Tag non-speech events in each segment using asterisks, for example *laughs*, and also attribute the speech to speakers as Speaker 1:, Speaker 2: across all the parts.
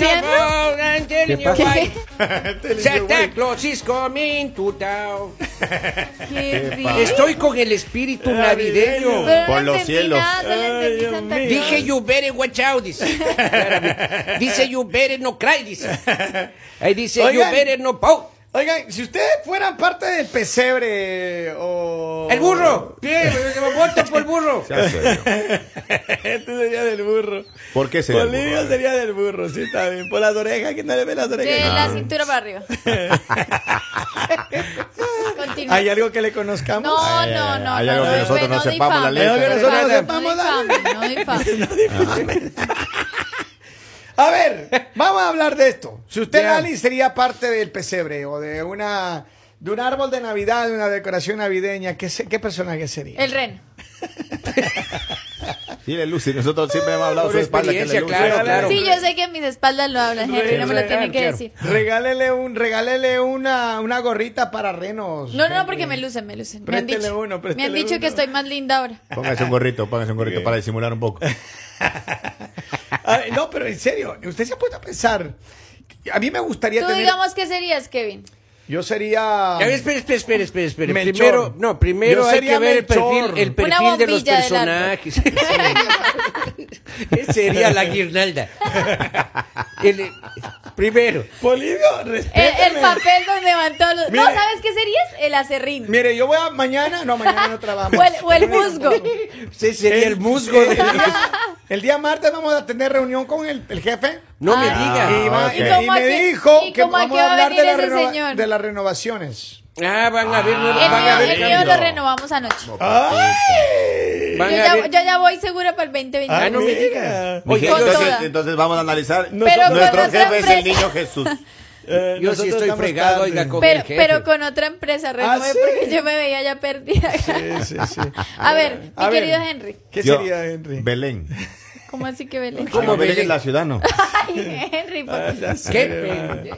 Speaker 1: you
Speaker 2: pasa? *laughs*
Speaker 1: Santa Claus is coming to town. *laughs*
Speaker 3: Qué.
Speaker 1: Estoy con el espíritu navideño.
Speaker 2: Por los cielos.
Speaker 1: Dije you better watch out, dice. *laughs* Dice you better no cry, dice. Ahí dice you better no pout.
Speaker 4: Oigan, si ustedes fueran parte del pesebre o...
Speaker 1: El burro. Bien, voto por el burro. *laughs*
Speaker 4: Este sería del burro.
Speaker 2: ¿Por qué sería
Speaker 4: Bolivia
Speaker 2: burro?
Speaker 4: sería del burro, sí, está bien. Por las orejas, que no le ve las
Speaker 3: De
Speaker 4: orejas.
Speaker 3: la cintura para arriba. *laughs* Continúa.
Speaker 4: ¿Hay algo que le conozcamos?
Speaker 3: No, no, no.
Speaker 2: hay
Speaker 3: no,
Speaker 2: algo
Speaker 3: no,
Speaker 2: que nosotros no sepamos la letra.
Speaker 4: Hay algo que nosotros no
Speaker 3: No
Speaker 4: sepamos la
Speaker 3: difames, no difames. *laughs*
Speaker 4: A ver, vamos a hablar de esto. Si usted. Lali, sería parte del pesebre o de una de un árbol de Navidad, de una decoración navideña, ¿qué, se- qué personaje sería?
Speaker 3: El reno. *laughs*
Speaker 2: Dile, Lucy, nosotros siempre hemos hablado su espalda que le Lucy.
Speaker 1: claro, claro.
Speaker 3: Sí, yo sé que en mis espaldas lo hablan, Henry, no me lo tiene que decir.
Speaker 4: Regálele un, regálele una, una gorrita para renos.
Speaker 3: No, no, no, porque me lucen, me lucen. Me han dicho,
Speaker 4: uno,
Speaker 3: me han dicho que estoy más linda ahora.
Speaker 2: Póngase un gorrito, póngase un gorrito para disimular un poco. *laughs*
Speaker 4: A ver, no, pero en serio, usted se ha puesto a pensar. A mí me gustaría
Speaker 3: Tú
Speaker 4: tener.
Speaker 3: digamos que serías, Kevin.
Speaker 4: Yo sería.
Speaker 1: A ver, espere, espere, espere, espere, espere.
Speaker 4: Melchor.
Speaker 1: Primero, no, primero
Speaker 4: Yo
Speaker 1: hay
Speaker 4: sería
Speaker 1: que ver el perfil, el perfil de los personajes. *laughs* Sería la guirnalda. *laughs* El- primero.
Speaker 4: Polivio,
Speaker 3: El, papel donde van todos los... No. ¿sabes qué serías? El acerrín.
Speaker 4: Mire, yo voy a mañana. No, mañana no trabajo.
Speaker 3: O el, o el musgo. *laughs*
Speaker 1: Ese sería el musgo. De-
Speaker 4: el día martes vamos a tener reunión con el, el jefe.
Speaker 1: No me
Speaker 3: Ah.
Speaker 1: diga.
Speaker 4: Y, va-
Speaker 2: ok.
Speaker 4: y-
Speaker 3: ¿Y cómo
Speaker 4: y
Speaker 3: a
Speaker 4: me dijo
Speaker 3: y
Speaker 4: que
Speaker 3: a
Speaker 4: vamos
Speaker 3: qué
Speaker 4: a
Speaker 3: va a
Speaker 4: hablar de,
Speaker 3: venir
Speaker 4: la
Speaker 3: ese
Speaker 4: renova-
Speaker 3: señor?
Speaker 4: de las renovaciones.
Speaker 1: Ah, van a ver,
Speaker 3: El
Speaker 1: van a
Speaker 3: mío,
Speaker 1: ver
Speaker 3: el mío
Speaker 1: cambios.
Speaker 3: lo renovamos anoche.
Speaker 4: ¡Ay!
Speaker 1: Van
Speaker 3: Yo
Speaker 1: a
Speaker 3: ya,
Speaker 1: ver-
Speaker 3: yo ya voy segura para el 2020.
Speaker 1: Ah, no me
Speaker 4: mira.
Speaker 1: diga.
Speaker 2: Mi
Speaker 1: Oye,
Speaker 2: gente,
Speaker 3: con
Speaker 2: entonces,
Speaker 3: toda.
Speaker 2: entonces vamos a analizar.
Speaker 3: Pero con
Speaker 2: Nuestro jefe es el
Speaker 3: empresa.
Speaker 2: niño Jesús. *laughs*
Speaker 4: Eh,
Speaker 1: Yo sí estoy fregado,
Speaker 4: tarde.
Speaker 1: oiga, con
Speaker 3: Pero,
Speaker 1: el jefe.
Speaker 3: pero con otra empresa, renové
Speaker 4: ¿sí?
Speaker 3: porque yo me veía ya perdida.
Speaker 4: Sí, sí, sí. *laughs*
Speaker 3: A ver, mi
Speaker 4: ver,
Speaker 3: querido Henry.
Speaker 4: ¿Qué
Speaker 2: Yo-
Speaker 4: sería, Henry?
Speaker 2: Belén.
Speaker 3: ¿Cómo así que Belén?
Speaker 1: ¿Cómo
Speaker 2: Ah, Belén es la ciudad, ¿no? *laughs*
Speaker 3: Ay, Henry, por-
Speaker 1: ¿Qué?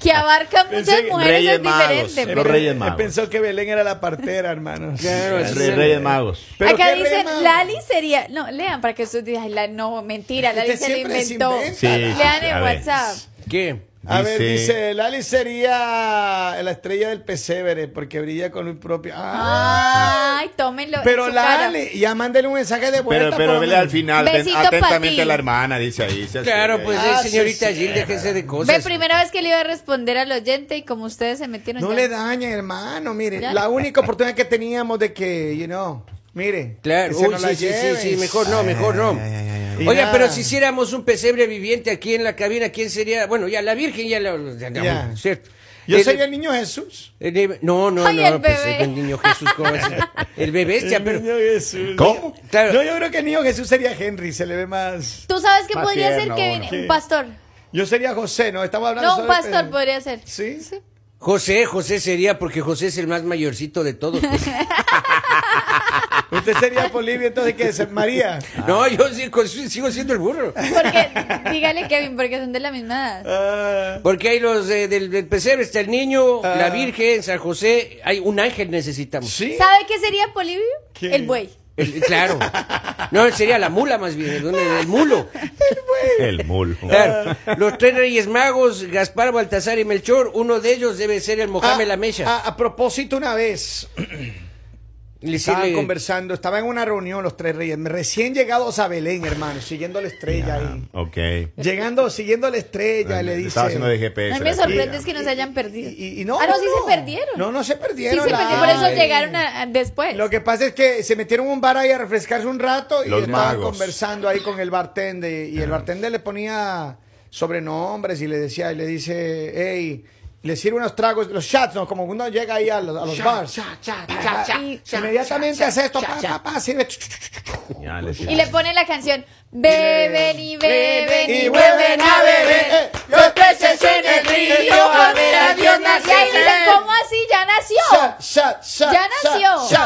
Speaker 3: que abarca muchas
Speaker 4: Pensé
Speaker 3: mujeres
Speaker 2: Reyes
Speaker 3: es
Speaker 2: Magos.
Speaker 3: diferente.
Speaker 2: Los
Speaker 3: pero-
Speaker 2: Reyes
Speaker 4: Él
Speaker 2: Magos.
Speaker 4: pensó que Belén era la partera, hermanos.
Speaker 1: Claro,
Speaker 2: Re-
Speaker 1: sí.
Speaker 2: Reyes Magos.
Speaker 4: Pero
Speaker 3: Acá
Speaker 4: ¿qué
Speaker 3: dicen,
Speaker 4: Reyes Magos?
Speaker 3: Lali sería. No, lean para que ustedes digan, no, mentira, Lali
Speaker 4: Usted
Speaker 3: se lo
Speaker 4: se
Speaker 3: inventó.
Speaker 4: inventa.
Speaker 2: Sí,
Speaker 3: Lean
Speaker 2: sí,
Speaker 3: en. WhatsApp.
Speaker 1: ¿Qué?
Speaker 4: A ver,
Speaker 2: Dice-
Speaker 4: dice, Lali sería la estrella del pesebre porque brilla con un propio... Ah.
Speaker 3: Ay, tómenlo. en
Speaker 4: pero
Speaker 3: su cara.
Speaker 4: Lali, ya mándele un mensaje de vuelta.
Speaker 2: Pero, pero vele al final,
Speaker 3: Besito
Speaker 2: atentamente a la hermana, dice ahí. sea
Speaker 1: Claro, pues
Speaker 4: Ah,
Speaker 1: señorita
Speaker 4: sí, sí.
Speaker 1: Gil, déjese de
Speaker 3: Ve,
Speaker 1: cosas.
Speaker 3: primera vez que le iba a responder al oyente y como ustedes se metieron
Speaker 4: No
Speaker 3: ya.
Speaker 4: le daña, hermano, mire.
Speaker 3: Ya.
Speaker 4: La única oportunidad que teníamos de que, you know, mire.
Speaker 1: Claro, uy, sí,
Speaker 4: la
Speaker 1: sí, sí, mejor no, mejor no. Oiga, pero si hiciéramos un pesebre viviente aquí en la cabina, ¿quién sería? Bueno, ya la Virgen ya lo... ya- ya,
Speaker 4: Ya.
Speaker 1: ¿cierto?
Speaker 4: Yo
Speaker 1: El-
Speaker 4: sería el niño Jesús.
Speaker 1: el- no, no,
Speaker 3: Ay,
Speaker 1: no,
Speaker 3: el
Speaker 1: pues
Speaker 3: bebé.
Speaker 1: el niño Jesús, ¿cómo es? El bebé bestia, *laughs*
Speaker 4: El
Speaker 1: pero...
Speaker 4: niño Jesús.
Speaker 2: ¿Cómo?
Speaker 1: Claro.
Speaker 4: No, yo creo que el niño Jesús sería Henry, se le ve más.
Speaker 3: ¿Tú sabes qué podría ser Kevin? Un pastor.
Speaker 4: Yo sería José, ¿no? Estamos hablando
Speaker 3: No, un pastor
Speaker 4: pesebre.
Speaker 3: podría ser.
Speaker 4: ¿Sí?
Speaker 1: José, José sería porque José es el más mayorcito de todos. pues. *laughs*
Speaker 4: Usted sería Polivio, entonces, ¿qué es? María.
Speaker 1: No, yo sigo, sigo siendo el burro.
Speaker 3: Porque, dígale Kevin, porque son de la misma edad.
Speaker 4: Ah,
Speaker 1: Porque hay los eh, del, del pesebre, está el niño,
Speaker 4: Ah.
Speaker 1: la Virgen, San José, hay un ángel necesitamos.
Speaker 4: ¿Sí?
Speaker 3: ¿Sabe qué sería Polivio?
Speaker 4: ¿Qué?
Speaker 3: El buey.
Speaker 1: El- claro. No, sería la mula más bien, el, el mulo.
Speaker 2: El mul.
Speaker 1: Claro. Los tres reyes magos, Gaspar, Baltasar y Melchor, uno de ellos debe ser el Mohamed
Speaker 4: Ah,
Speaker 1: la Mecha.
Speaker 4: ah, a propósito, una vez
Speaker 1: Le
Speaker 4: estaban
Speaker 1: sirve-
Speaker 4: conversando, estaba en una reunión los tres reyes, recién llegados a Belén, hermano, siguiendo la estrella ahí.
Speaker 2: Ok.
Speaker 4: Llegando, siguiendo la estrella, le dice.
Speaker 2: Estaba haciendo de GPS.
Speaker 3: A mí me sorprende es que no se hayan perdido.
Speaker 4: Y, y- y no,
Speaker 3: ah, no,
Speaker 4: no,
Speaker 3: sí se perdieron.
Speaker 4: No, no se
Speaker 3: Sí
Speaker 4: perdieron.
Speaker 3: se perdieron, por eso llegaron a- a- después.
Speaker 4: Lo que pasa es que se metieron en un bar ahí a refrescarse un rato y
Speaker 2: Los
Speaker 4: estaban
Speaker 2: magos.
Speaker 4: conversando ahí con el bartender y el bartender le ponía sobrenombres y le decía y le dice, hey, le sirve unos tragos, los shots, ¿no? Como uno llega ahí a los, a los bars.
Speaker 3: Y-
Speaker 4: Inmediatamente hace esto, pa, pa, pa, sirve.
Speaker 2: Ya, le
Speaker 3: Y le ponen la canción Beben y beben y
Speaker 4: Y
Speaker 3: vuelven a beber
Speaker 4: beber.
Speaker 3: Los peces en el río a ver a Dios nacer. Y ahí dicen, ¿cómo así? ¡Ya nació! ¡Ya nació!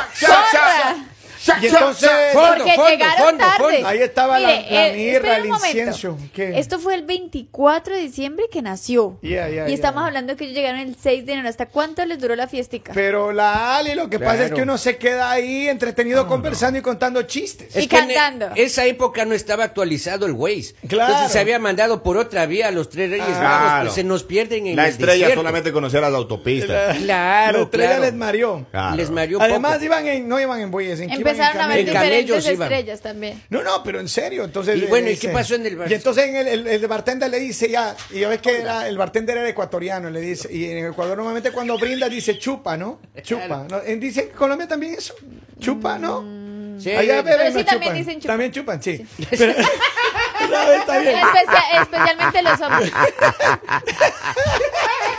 Speaker 4: Y entonces,
Speaker 3: Porque
Speaker 1: fondo,
Speaker 3: llegaron
Speaker 1: fondo,
Speaker 3: tarde.
Speaker 1: fondo.
Speaker 4: Ahí estaba la-
Speaker 3: Mire,
Speaker 4: la
Speaker 3: eh,
Speaker 4: mirra, el.
Speaker 3: Esto fue el 24 de diciembre que nació. Y estamos hablando que ellos llegaron el 6 de enero. ¿Hasta cuánto les duró la fiestica?
Speaker 4: Pero la Ali, lo que pasa es que uno se queda ahí entretenido conversando y contando chistes.
Speaker 3: Y
Speaker 1: Es
Speaker 3: cantando.
Speaker 1: esa época no estaba actualizado el Waze.
Speaker 4: Claro.
Speaker 1: Entonces se había mandado por otra vía a los tres reyes
Speaker 2: Ah,
Speaker 1: magos,
Speaker 2: claro.
Speaker 1: pues se nos pierden en
Speaker 2: La
Speaker 1: el
Speaker 2: estrella
Speaker 1: desierto.
Speaker 2: solamente conocía las autopistas.
Speaker 1: Claro,
Speaker 4: la estrella
Speaker 1: claro.
Speaker 4: les mareó.
Speaker 2: Claro.
Speaker 1: Les mareó
Speaker 4: Además
Speaker 1: poco.
Speaker 4: iban en, no iban en bueyes, en
Speaker 3: Empezaron a ver diferentes estrellas también.
Speaker 4: No, no, pero en serio. Entonces,
Speaker 1: Y
Speaker 4: eh,
Speaker 1: bueno, ¿y
Speaker 4: dice-
Speaker 1: qué pasó en el bar?
Speaker 4: Y entonces en el, el, el bartender le dice ya, y ya ves que era- el bartender era ecuatoriano, le dice, y en Ecuador normalmente cuando brinda dice chupa, ¿no? Chupa. ¿no? En- Dice en Colombia también eso. Chupa, ¿no?
Speaker 1: Sí,
Speaker 4: Allá
Speaker 1: eh,
Speaker 4: beben,
Speaker 3: Pero sí
Speaker 4: no
Speaker 3: también
Speaker 4: chupan.
Speaker 3: dicen chupa.
Speaker 4: También chupan, sí. Pero- *laughs* no, está bien.
Speaker 3: Especia- especialmente los hombres.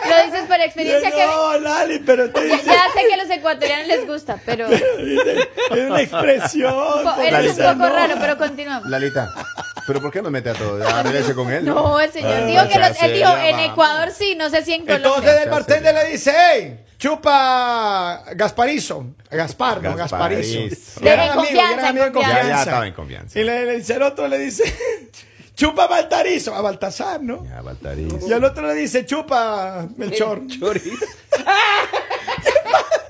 Speaker 3: Lo dices por experiencia que
Speaker 4: No, Lali, pero
Speaker 3: ya,
Speaker 4: diciendo-
Speaker 3: ya sé que a los ecuatorianos les gusta, pero
Speaker 4: es una expresión.
Speaker 3: po- eres un poco raro, pero continuamos.
Speaker 2: Lalita, ¿pero por qué no mete a todos? Ya, regrese con él.
Speaker 3: No, el señor
Speaker 2: Ah,
Speaker 3: dijo que los, él dijo en. Ecuador sí, no sé si en Colombia.
Speaker 4: Entonces el bartender le dice, hey, chupa Gasparizo. Gaspar, no
Speaker 2: Gasparizo.
Speaker 4: Gasparizo. Eran
Speaker 3: en confianza, en.
Speaker 2: Ya, ya estaba en confianza.
Speaker 4: Y le, le dice el otro, le dice, chupa Baltarizo, a Baltasar, ¿no?
Speaker 2: Ya, Baltariz.
Speaker 4: Y al otro le dice, chupa Melchor.
Speaker 1: Choris. *laughs* *laughs*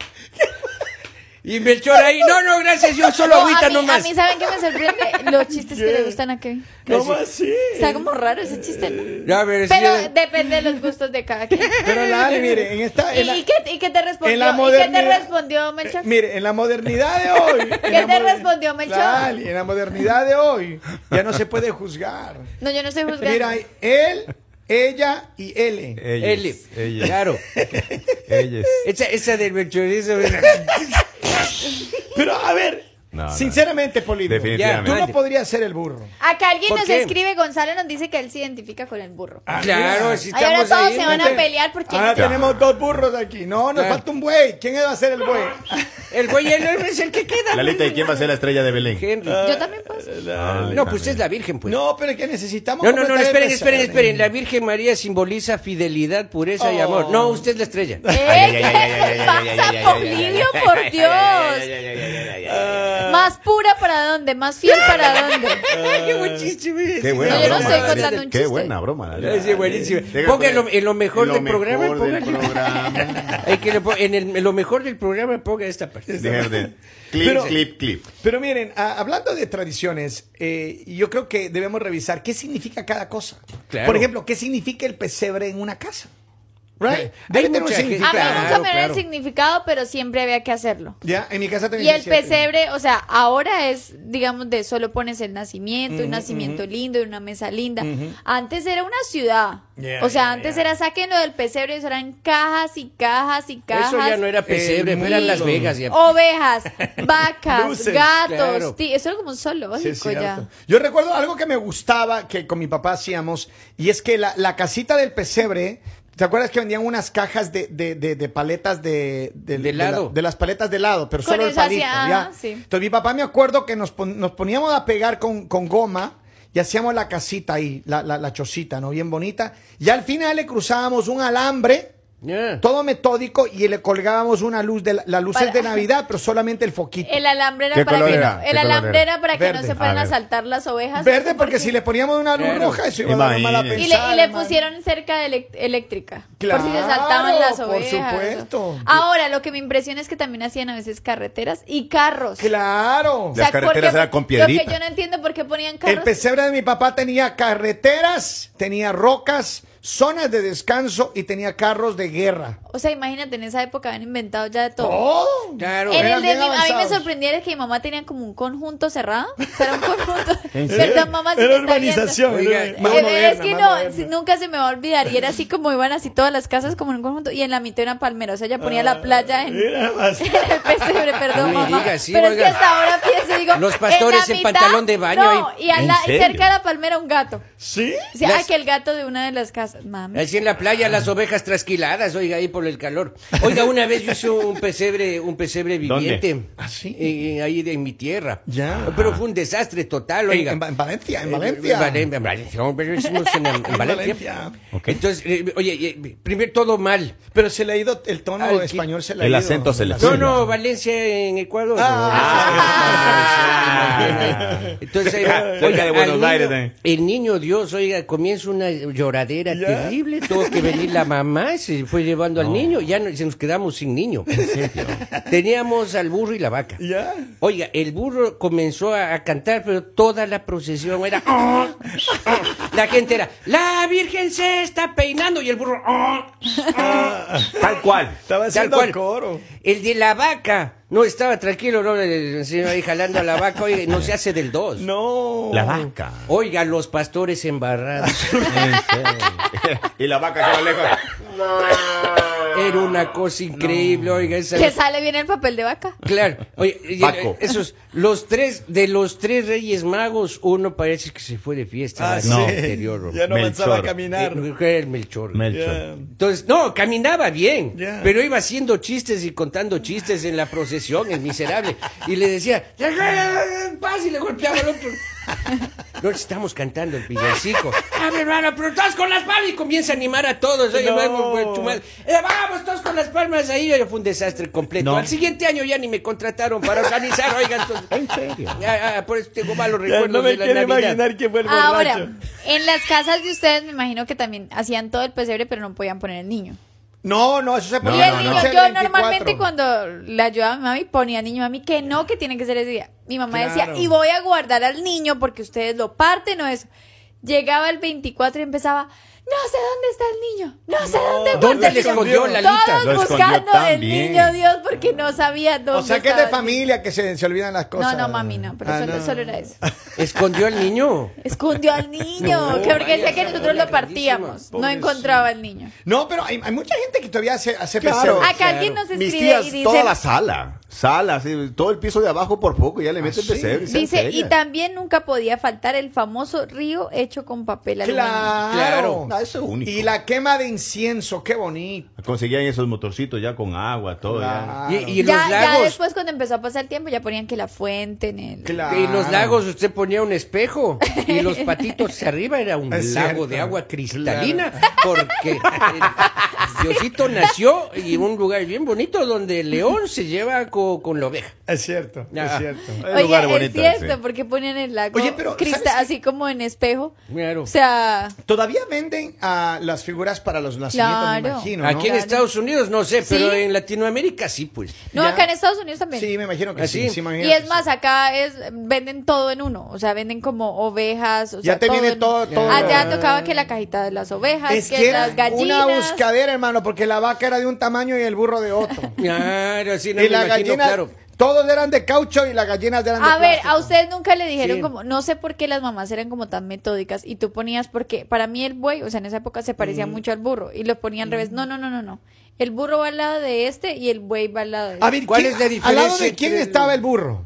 Speaker 1: y Melchor ahí, no, no, gracias, yo solo
Speaker 3: No,
Speaker 1: agüita
Speaker 3: a, mí,
Speaker 1: nomás.
Speaker 3: a mí, ¿saben qué me sorprende? Los chistes que le gustan a Kevin.
Speaker 4: ¿Cómo así?
Speaker 3: Está como raro ese chiste, ¿no?
Speaker 1: A ver,
Speaker 3: Pero
Speaker 1: sí,
Speaker 3: depende de los gustos de cada quien.
Speaker 4: Pero Lali, mire, en esta...
Speaker 3: ¿Y,
Speaker 4: la-
Speaker 3: qué, y qué te respondió?
Speaker 4: en la
Speaker 3: ¿Y qué te respondió, Melchor?
Speaker 4: Eh, mire, en la modernidad de hoy. en
Speaker 3: ¿Qué
Speaker 4: la
Speaker 3: te
Speaker 4: moder-
Speaker 3: respondió, Melchor?
Speaker 4: Lali, en la modernidad de hoy ya no se puede juzgar.
Speaker 3: No, yo no estoy juzgando.
Speaker 4: Mira, él, ella y él.
Speaker 1: Eli,
Speaker 2: Ellos.
Speaker 1: claro. *laughs*
Speaker 2: Ellos.
Speaker 1: Esa, esa del. *laughs*
Speaker 4: Pero a ver,
Speaker 2: No, no.
Speaker 4: sinceramente, Polino,
Speaker 2: Definitivamente.
Speaker 4: tú no podrías ser el burro.
Speaker 3: Acá alguien
Speaker 1: ¿Por
Speaker 3: nos
Speaker 1: qué?
Speaker 3: escribe, Gonzalo nos dice que él se identifica con el burro.
Speaker 1: claro,
Speaker 4: mira.
Speaker 1: si
Speaker 3: Ay, ahora
Speaker 1: estamos
Speaker 3: todos
Speaker 1: ahí.
Speaker 3: se van a pelear porque
Speaker 4: Ahora tenemos dos burros aquí. No, nos
Speaker 1: Claro.
Speaker 4: falta un buey. ¿Quién va a ser el buey?
Speaker 1: El güey él es el que queda.
Speaker 2: Lalita, ¿y quién va a ser la estrella de Belén?
Speaker 1: Henry.
Speaker 3: yo también puedo.
Speaker 2: Ah,
Speaker 1: No, pues es la Virgen, pues.
Speaker 4: No, pero es que necesitamos.
Speaker 1: No, no, no, esperen, esperen, esperen. La Virgen María simboliza fidelidad, pureza y
Speaker 4: Oh.
Speaker 1: amor. No, usted es la estrella.
Speaker 3: ¡Eh! ¿Qué pasa, Polibio? Por Dios. *laughs* Más pura para dónde, más fiel para *laughs* dónde.
Speaker 1: Qué buen chiste.
Speaker 2: Qué buena
Speaker 3: yo no
Speaker 2: broma.
Speaker 3: estoy contando un
Speaker 2: Qué
Speaker 3: chiste.
Speaker 2: buena broma. Lalita.
Speaker 1: Sí, buenísimo.
Speaker 2: Deja
Speaker 1: Póngalo
Speaker 2: poner-
Speaker 1: en lo mejor
Speaker 2: en lo
Speaker 1: del programa,
Speaker 2: mejor del
Speaker 1: póngale.
Speaker 2: programa. *laughs*
Speaker 1: Hay que le pon- en, el- en lo mejor del programa ponga esta parte.
Speaker 2: Deja de- Clip,
Speaker 4: Pero-
Speaker 2: clip, clip.
Speaker 4: Pero miren, a- hablando de tradiciones, eh, yo creo que debemos revisar qué significa cada cosa.
Speaker 1: Claro.
Speaker 4: Por ejemplo, qué significa el pesebre en una casa. Right?
Speaker 1: Hay
Speaker 4: Debe tener un
Speaker 1: mucha gente-
Speaker 3: A mí.
Speaker 1: Claro,
Speaker 3: nunca me dio el
Speaker 1: claro.
Speaker 3: significado, pero siempre había que hacerlo.
Speaker 4: Ya, en mi casa
Speaker 3: Y
Speaker 4: también
Speaker 3: el
Speaker 4: se hacía.
Speaker 3: pesebre, o sea, ahora es, digamos, de solo pones el nacimiento, un nacimiento lindo y una mesa linda. Antes era una ciudad. O sea, antes
Speaker 4: ya.
Speaker 3: era sáquenlo del pesebre, eso eran cajas y cajas y cajas.
Speaker 1: Eso ya no era pesebre,
Speaker 4: El
Speaker 1: eran Las. Vegas ya.
Speaker 3: Ovejas, *laughs* vacas,
Speaker 4: Luces,
Speaker 3: gatos.
Speaker 1: claro.
Speaker 3: Eso era como un zoológico ya.
Speaker 4: Yo recuerdo algo que me gustaba que con mi papá hacíamos, y es que la, la casita del pesebre, ¿te acuerdas que vendían unas cajas de, de, de, de paletas de, de,
Speaker 1: De helado.
Speaker 4: la- de las paletas de helado, pero
Speaker 3: Con
Speaker 4: solo el palito,
Speaker 3: hacía-
Speaker 4: ya.
Speaker 3: sí.
Speaker 4: Entonces mi papá me acuerdo que nos, pon- nos poníamos a pegar con, con goma y hacíamos la casita ahí, la, la, la chocita, ¿no? Bien bonita. Y al final le cruzábamos un alambre. Todo metódico y le colgábamos una luz de la, luces
Speaker 3: Para-
Speaker 4: de Navidad, pero solamente el foquito.
Speaker 3: El alambre era
Speaker 2: ¿Qué
Speaker 3: para que,
Speaker 2: era?
Speaker 3: no,
Speaker 2: ¿Qué
Speaker 3: el
Speaker 2: color
Speaker 3: alambre
Speaker 2: era?
Speaker 3: era para que no se fueran
Speaker 2: A
Speaker 3: saltar las ovejas.
Speaker 4: Verde porque si le poníamos una luz
Speaker 1: Claro.
Speaker 4: roja eso iba a dar una mala
Speaker 2: Imagínese.
Speaker 3: Y le,
Speaker 4: pensada,
Speaker 3: y le pusieron cerca de eléctrica. por si se
Speaker 4: Claro,
Speaker 3: saltaban las
Speaker 4: por
Speaker 3: ovejas.
Speaker 4: supuesto.
Speaker 3: Ahora, lo que me impresiona es que también hacían a veces carreteras y carros.
Speaker 4: Claro.
Speaker 2: Las
Speaker 3: ¿por
Speaker 2: carreteras
Speaker 3: qué-
Speaker 2: eran con
Speaker 3: Lo que
Speaker 2: piedrita.
Speaker 3: yo no entiendo por qué ponían
Speaker 4: El
Speaker 3: carros.
Speaker 4: pesebre de mi papá tenía carreteras, tenía rocas, zonas de descanso y tenía carros de guerra.
Speaker 3: O sea, imagínate, en esa época habían inventado ya de todo.
Speaker 4: ¡Oh!
Speaker 1: Claro.
Speaker 3: En el de mi- a mí me
Speaker 4: avanzados.
Speaker 3: sorprendiera que mi mamá tenía como un conjunto cerrado. O sea, era un conjunto. Perdón, mamá, si
Speaker 4: Era urbanización.
Speaker 1: Oiga,
Speaker 4: era
Speaker 3: Eh,
Speaker 4: moderna,
Speaker 3: es que no, nunca se me va a olvidar. Y era así como iban así todas las casas como en un conjunto. Y en la mitad una palmera. O sea, ella ponía la playa en,
Speaker 4: Era *laughs* más-
Speaker 3: en el pesebre, perdón,
Speaker 1: No
Speaker 3: mamá.
Speaker 1: diga, sí,
Speaker 3: Pero es que hasta ahora pienso, digo.
Speaker 1: Los pastores
Speaker 3: la
Speaker 1: en pantalón de baño
Speaker 3: No,
Speaker 1: ahí.
Speaker 3: y, a
Speaker 2: ¿En
Speaker 3: la- cerca de la palmera un gato.
Speaker 4: ¿Sí?
Speaker 3: O sea,
Speaker 1: Las-
Speaker 3: ah, que el gato de una de las casas. Mami.
Speaker 1: Así en la playa las ovejas trasquiladas, oiga, ahí por por el calor. Oiga, una vez yo hice un pesebre, un pesebre
Speaker 2: ¿Dónde?
Speaker 1: viviente.
Speaker 4: ¿Ah, sí?
Speaker 1: Eh, ahí de- en mi tierra.
Speaker 4: Ya.
Speaker 1: Pero fue un desastre total,
Speaker 4: En,
Speaker 1: oiga.
Speaker 4: en Va- en Valencia, en
Speaker 1: Eh,
Speaker 4: Valencia.
Speaker 1: En Valencia, en Valencia, hombre, lo hicimos en, en *laughs*
Speaker 4: En
Speaker 1: Valencia.
Speaker 4: Valencia.
Speaker 2: Ok.
Speaker 1: Entonces, eh, oye, eh, primero todo mal.
Speaker 4: Pero se le ha ido el tono
Speaker 1: Al-
Speaker 4: español, se le ha
Speaker 2: el
Speaker 4: ido.
Speaker 2: acento se le
Speaker 1: No,
Speaker 2: fue.
Speaker 1: no, Valencia en Ecuador.
Speaker 4: Ah. *laughs*
Speaker 1: Entonces, oiga,
Speaker 2: de Buenos
Speaker 1: niño-
Speaker 2: Aires, eh.
Speaker 1: el niño Dios, oiga, comienza una lloradera
Speaker 4: Ya.
Speaker 1: terrible, tuvo que venir la mamá, y se fue llevando *laughs* al niño, ya no- se nos quedamos sin niño. Teníamos al burro y la vaca.
Speaker 4: Ya.
Speaker 1: Oiga, el burro comenzó a, a cantar, pero toda la procesión era... "Oh, oh". La gente era, la Virgen se está peinando, y el burro... "Oh, oh".
Speaker 2: Tal cual.
Speaker 4: Estaba
Speaker 1: Tal
Speaker 4: haciendo
Speaker 1: cual.
Speaker 4: coro.
Speaker 1: El de la vaca. No, estaba tranquilo, ¿no? El, señor ahí jalando a la vaca. Oiga, no se hace del dos.
Speaker 4: No.
Speaker 2: La vaca.
Speaker 1: Oiga, los pastores embarrados. *laughs* *laughs*
Speaker 2: y la vaca se va lejos.
Speaker 1: Era una cosa increíble, oiga. Esa
Speaker 3: Que sale bien el papel de vaca.
Speaker 1: Claro, oye, *laughs*
Speaker 2: Paco.
Speaker 1: esos, los tres, de los tres reyes magos, uno parece que se fue de fiesta
Speaker 4: Ah,
Speaker 1: año anterior.
Speaker 4: Ya no avanzaba a
Speaker 2: Melchor.
Speaker 4: caminar.
Speaker 1: Eh, era el Melchor.
Speaker 2: Melchor.
Speaker 1: Entonces, no, caminaba bien, pero iba haciendo chistes y contando chistes en la procesión, el miserable. Y le decía, paz, y le golpeaba al otro. *laughs* No estamos cantando el villancico. Ah, mi hermano, pero todos con las palmas y comienza a animar a todos. Oye,
Speaker 4: No.
Speaker 1: vamos, pues. Eh, vamos, todos con las palmas ahí. Oye, fue un desastre completo.
Speaker 2: No.
Speaker 1: Al siguiente año ya ni me contrataron para organizar, *laughs* oigan. entonces-
Speaker 2: ¿En serio?
Speaker 1: Ah, ah, por eso tengo malos
Speaker 4: Ya
Speaker 1: recuerdos
Speaker 4: no me
Speaker 1: de la
Speaker 4: quiero
Speaker 1: Navidad.
Speaker 4: imaginar quién fue el
Speaker 3: Ahora, en las casas de ustedes me imagino que también hacían todo el pesebre, pero no podían poner el niño.
Speaker 4: No, no, eso se
Speaker 3: y
Speaker 4: ponía
Speaker 3: el niño,
Speaker 2: no.
Speaker 3: yo
Speaker 4: 24.
Speaker 3: normalmente cuando le ayudaba a mi mami ponía al niño mami que no, que tiene que ser ese día. Mi mamá
Speaker 4: Claro.
Speaker 3: decía, y voy a guardar al niño porque ustedes lo parten o eso. Llegaba el 24 y empezaba, no sé dónde está el niño, no sé
Speaker 4: No.
Speaker 3: dónde
Speaker 1: ¿Dónde
Speaker 3: guardé
Speaker 1: le
Speaker 3: el niño".
Speaker 1: escondió Lalita?
Speaker 3: Todos
Speaker 2: Lo escondió
Speaker 3: buscando el niño Dios porque no sabía dónde
Speaker 4: O sea que es de
Speaker 3: el niño.
Speaker 4: familia que se, se olvidan las cosas.
Speaker 3: No, no, mami, no, pero
Speaker 4: Ah,
Speaker 3: solo,
Speaker 4: no.
Speaker 3: solo era eso. *laughs*
Speaker 1: Escondió al niño.
Speaker 3: Escondió al niño,
Speaker 1: No,
Speaker 3: que porque decía que nosotros lo partíamos. No encontraba al niño.
Speaker 4: No, pero hay, hay mucha gente que todavía hace, hace
Speaker 2: Claro.
Speaker 4: pesebre.
Speaker 3: Acá alguien nos
Speaker 2: Mis
Speaker 3: escribe
Speaker 2: tías,
Speaker 3: y dice,
Speaker 2: toda la sala. Sala, así, todo el piso de abajo por poco, ya le meten
Speaker 4: sí?
Speaker 2: pesebre. sean
Speaker 3: dice, y también nunca podía faltar el famoso río hecho con papel aluminio.
Speaker 4: Claro.
Speaker 1: Claro.
Speaker 2: Ah, eso es único.
Speaker 4: Y la quema de incienso, qué bonito.
Speaker 2: Conseguían esos motorcitos ya con agua, todo. ya.
Speaker 1: Y, y
Speaker 3: Ya,
Speaker 1: los
Speaker 3: ya
Speaker 1: lagos.
Speaker 3: después cuando empezó a pasar el tiempo ya ponían que la fuente en el...
Speaker 4: Claro.
Speaker 1: En los lagos usted ponía un espejo y los *laughs* patitos hacia arriba era un
Speaker 4: Es
Speaker 1: lago
Speaker 4: cierto.
Speaker 1: de agua cristalina porque *laughs* Diosito nació y un lugar bien bonito donde el león se lleva co- con la oveja.
Speaker 4: Es cierto, es
Speaker 1: Ah.
Speaker 4: cierto.
Speaker 2: Es
Speaker 3: Oye,
Speaker 2: lugar
Speaker 3: es
Speaker 2: bonito,
Speaker 3: cierto,
Speaker 2: sí.
Speaker 3: porque ponían el lago
Speaker 4: Oye, pero,
Speaker 3: crista-
Speaker 4: ¿sabes qué?
Speaker 3: así como en espejo.
Speaker 1: Claro.
Speaker 3: O sea,
Speaker 4: Todavía venden ah, las figuras para los nacimientos, me
Speaker 3: Claro.
Speaker 4: imagino, ¿no?
Speaker 1: Aquí en
Speaker 3: Claro.
Speaker 1: Estados Unidos no sé, pero
Speaker 3: Sí.
Speaker 1: en Latinoamérica sí, pues.
Speaker 3: no,
Speaker 4: Ya.
Speaker 3: acá en Estados Unidos también.
Speaker 4: Sí, me imagino que
Speaker 1: ¿Ah,
Speaker 4: sí.
Speaker 1: sí?
Speaker 4: me imagino
Speaker 3: Y es más,
Speaker 4: sí.
Speaker 3: acá es venden todo en uno, o sea, venden como ovejas, o
Speaker 4: Ya
Speaker 3: sea,
Speaker 4: te viene
Speaker 3: en-
Speaker 4: todo- todo-
Speaker 3: Allá tocaba que la cajita de las ovejas,
Speaker 4: Es
Speaker 3: que,
Speaker 4: que
Speaker 3: las gallinas.
Speaker 4: una buscadera, hermano, porque la vaca era de un tamaño y el burro de otro. *laughs*
Speaker 1: Claro, sí, no
Speaker 4: y
Speaker 1: me
Speaker 4: la
Speaker 1: imagino,
Speaker 4: gallina,
Speaker 1: claro.
Speaker 4: todos eran de caucho y las gallinas eran de
Speaker 3: A ver,
Speaker 4: plástico.
Speaker 3: a ustedes nunca le dijeron
Speaker 1: Sí.
Speaker 3: como, no sé por qué las mamás eran como tan metódicas y tú ponías, porque para mí el buey, o sea, en esa época se parecía
Speaker 4: Mm.
Speaker 3: mucho al burro y lo ponían al revés. No, no, no, no, no. El burro va al lado de este y el buey va al lado de este.
Speaker 4: A ver,
Speaker 1: ¿Cuál
Speaker 4: ¿quién-
Speaker 1: es la
Speaker 4: ¿Al lado
Speaker 1: diferencia
Speaker 4: de quién estaba el burro?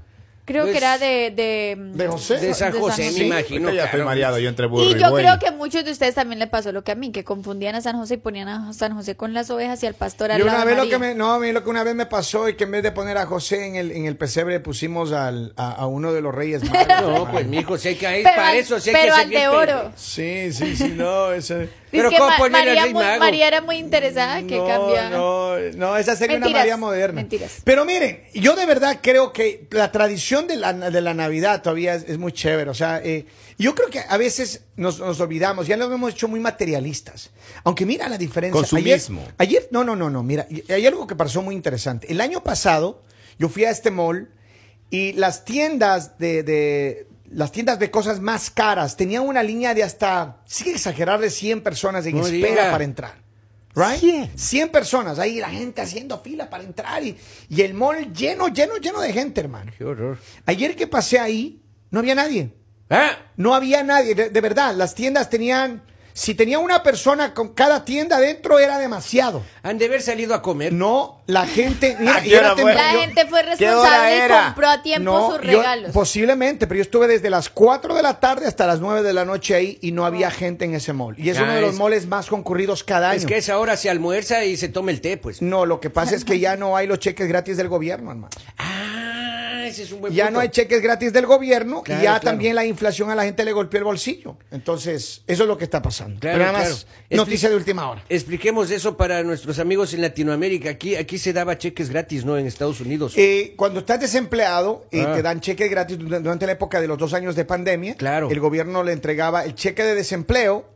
Speaker 3: Creo
Speaker 1: pues,
Speaker 3: que era de... De,
Speaker 4: ¿De José?
Speaker 1: De San José, me
Speaker 4: Sí.
Speaker 1: imagino.
Speaker 2: Ya estoy mareado yo entre burro y,
Speaker 3: Y yo
Speaker 2: buey.
Speaker 3: creo que a muchos de ustedes también le pasó lo que a mí, que confundían a San José y ponían a San José con las ovejas y al pastor al lado
Speaker 4: una vez lo que me, no, a mí lo que una vez me pasó y que en vez de poner a José en el, en el pesebre pusimos al, a, a uno de los reyes magos. *laughs*
Speaker 1: No, pues mi hijo, sé que
Speaker 3: Pero
Speaker 1: para
Speaker 3: al-
Speaker 1: eso, sé que
Speaker 3: pero
Speaker 1: ser
Speaker 3: al de oro.
Speaker 4: Sí, sí, sí, no, ese...
Speaker 1: Pero
Speaker 3: que
Speaker 1: ¿cómo
Speaker 3: Ma-
Speaker 1: ponen al
Speaker 3: María, muy- era muy interesada que
Speaker 4: no,
Speaker 3: cambia.
Speaker 4: No, no, esa sería una María moderna.
Speaker 3: mentiras.
Speaker 4: Pero miren, yo de verdad creo que la tradición de la, de la Navidad todavía es, es muy chévere. O sea, eh, yo creo que a veces nos, nos olvidamos, ya lo hemos hecho muy materialistas. Aunque mira la diferencia.
Speaker 2: Consumismo.
Speaker 4: Ayer, ayer- no, no, no, no, mira, hay algo que pasó muy interesante. El año pasado yo fui a este mall y las tiendas de, de- las tiendas de cosas más caras tenían una línea de hasta, sin exagerar, de 100 personas en
Speaker 1: No
Speaker 4: espera
Speaker 1: diga.
Speaker 4: para entrar. Right? 100. personas, ahí la gente haciendo fila para entrar y, y el mall lleno, lleno, lleno de gente, hermano.
Speaker 1: Qué horror.
Speaker 4: Ayer que pasé ahí, no había nadie.
Speaker 1: Ah,
Speaker 4: No había nadie, de, de verdad. Las tiendas tenían Si tenía una persona con cada tienda adentro era demasiado.
Speaker 1: Han de haber salido a comer.
Speaker 4: No, la gente. *laughs* Mira,
Speaker 2: ¿A qué
Speaker 4: y era
Speaker 2: fue?
Speaker 3: La gente fue
Speaker 2: ¿Qué hora
Speaker 3: responsable y
Speaker 2: era?
Speaker 3: compró a tiempo
Speaker 4: No,
Speaker 3: sus
Speaker 4: yo-
Speaker 3: regalos.
Speaker 4: posiblemente, pero yo estuve desde las 4 de la tarde hasta las 9 de la noche ahí y no había gente en ese mall. Y es
Speaker 1: Ya,
Speaker 4: uno de los
Speaker 1: es-
Speaker 4: malls más concurridos cada año.
Speaker 1: Es que esa hora se almuerza y se toma el té, pues.
Speaker 4: No, lo que pasa es que ya no hay los cheques gratis del gobierno, hermano.
Speaker 1: Ah, un buen
Speaker 4: Ya
Speaker 1: punto.
Speaker 4: no hay cheques gratis del gobierno
Speaker 1: Claro,
Speaker 4: y ya
Speaker 1: claro.
Speaker 4: también la inflación a la gente le golpeó el bolsillo. Entonces, eso es lo que está pasando.
Speaker 1: Claro,
Speaker 4: Pero nada más,
Speaker 1: claro.
Speaker 4: noticia
Speaker 1: Expli-
Speaker 4: de última hora.
Speaker 1: Expliquemos eso para nuestros amigos en Latinoamérica. Aquí, aquí se daba cheques gratis, ¿no? En Estados Unidos.
Speaker 4: Eh, cuando estás desempleado y
Speaker 1: Ah.
Speaker 4: te dan cheques gratis du- durante la época de los dos años de pandemia,
Speaker 1: Claro.
Speaker 4: el gobierno le entregaba el cheque de desempleo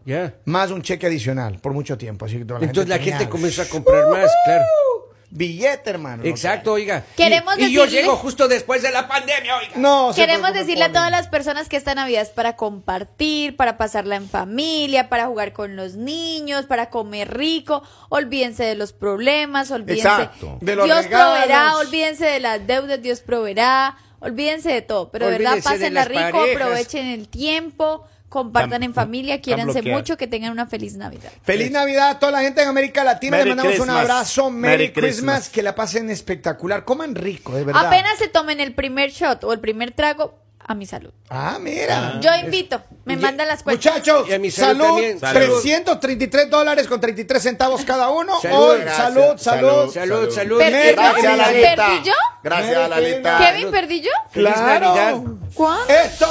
Speaker 4: más un cheque adicional por mucho tiempo. Así que toda
Speaker 1: Entonces la
Speaker 4: tenía
Speaker 1: gente comenzó a comprar más, claro.
Speaker 4: Billete, hermano. no
Speaker 1: Exacto, oiga.
Speaker 3: Queremos
Speaker 1: y, y yo
Speaker 3: decirle-
Speaker 1: llego justo después de la pandemia, oiga.
Speaker 4: No, se
Speaker 3: Queremos decirle a todas las personas que esta Navidad es para compartir, para pasarla en familia, para jugar con los niños, para comer rico. Olvídense de los problemas, olvídense.
Speaker 2: Exacto.
Speaker 4: De los
Speaker 3: Dios
Speaker 4: regalos.
Speaker 3: proveerá, olvídense de las deudas, Dios proveerá, olvídense de todo. Pero de verdad,
Speaker 1: Olvídense de
Speaker 3: pásenla rico,
Speaker 1: parejas.
Speaker 3: aprovechen el tiempo, compartan en familia, quiéranse mucho, que tengan una feliz Navidad.
Speaker 4: Feliz Navidad a toda la gente en América Latina.
Speaker 2: Merry
Speaker 4: Le mandamos un abrazo. Merry,
Speaker 2: Merry
Speaker 4: Christmas.
Speaker 2: Christmas.
Speaker 4: Que la pasen espectacular. Coman rico, de verdad.
Speaker 3: Apenas se tomen el primer shot o el primer trago, a mi salud.
Speaker 4: Ah, mira.
Speaker 3: Yo invito, me mandan las cuentas.
Speaker 4: Muchachos,
Speaker 1: Y a mi salud
Speaker 4: salud,
Speaker 1: también.
Speaker 2: Salud.
Speaker 4: 333 dólares con 33 centavos cada uno.
Speaker 1: Salud.
Speaker 4: Hoy,
Speaker 2: Gracias.
Speaker 4: salud, salud.
Speaker 2: Salud.
Speaker 1: Salud,
Speaker 2: Gracias,
Speaker 1: Navidad.
Speaker 2: Lalita.
Speaker 3: ¿Perdí yo?
Speaker 2: Gracias,
Speaker 4: Merry
Speaker 2: Lalita.
Speaker 4: Christmas.
Speaker 3: ¿Kevin perdí yo?
Speaker 4: Claro.
Speaker 3: ¿Cuál?
Speaker 4: Esto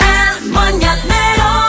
Speaker 4: el Mañanero.